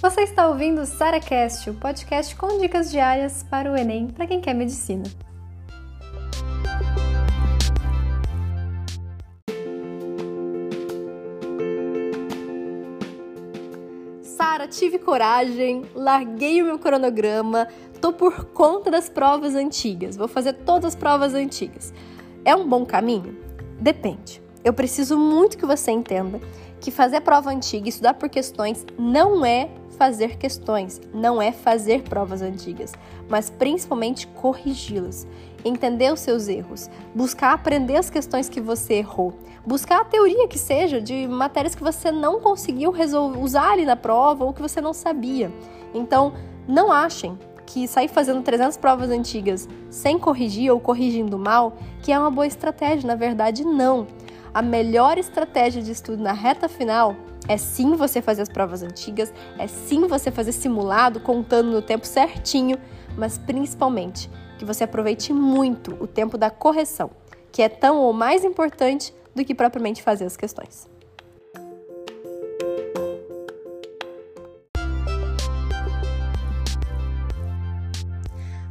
Você está ouvindo o SaraCast, o podcast com dicas diárias para o Enem para quem quer medicina. Sara, tive coragem, larguei o meu cronograma, tô por conta das provas antigas, vou fazer todas as provas antigas. É um bom caminho? Depende. Eu preciso muito que você entenda que fazer prova antiga e estudar por questões não é fazer questões, não é fazer provas antigas, mas principalmente corrigi-las, entender os seus erros, buscar aprender as questões que você errou, buscar a teoria que seja de matérias que você não conseguiu usar ali na prova ou que você não sabia. Então, não achem que sair fazendo 300 provas antigas sem corrigir ou corrigindo mal, que é uma boa estratégia, na verdade não. A melhor estratégia de estudo na reta final é sim você fazer as provas antigas, é sim você fazer simulado, contando no tempo certinho, mas principalmente que você aproveite muito o tempo da correção, que é tão ou mais importante do que propriamente fazer as questões.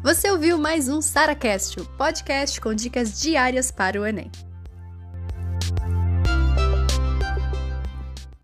Você ouviu mais um SaraCast, o podcast com dicas diárias para o Enem.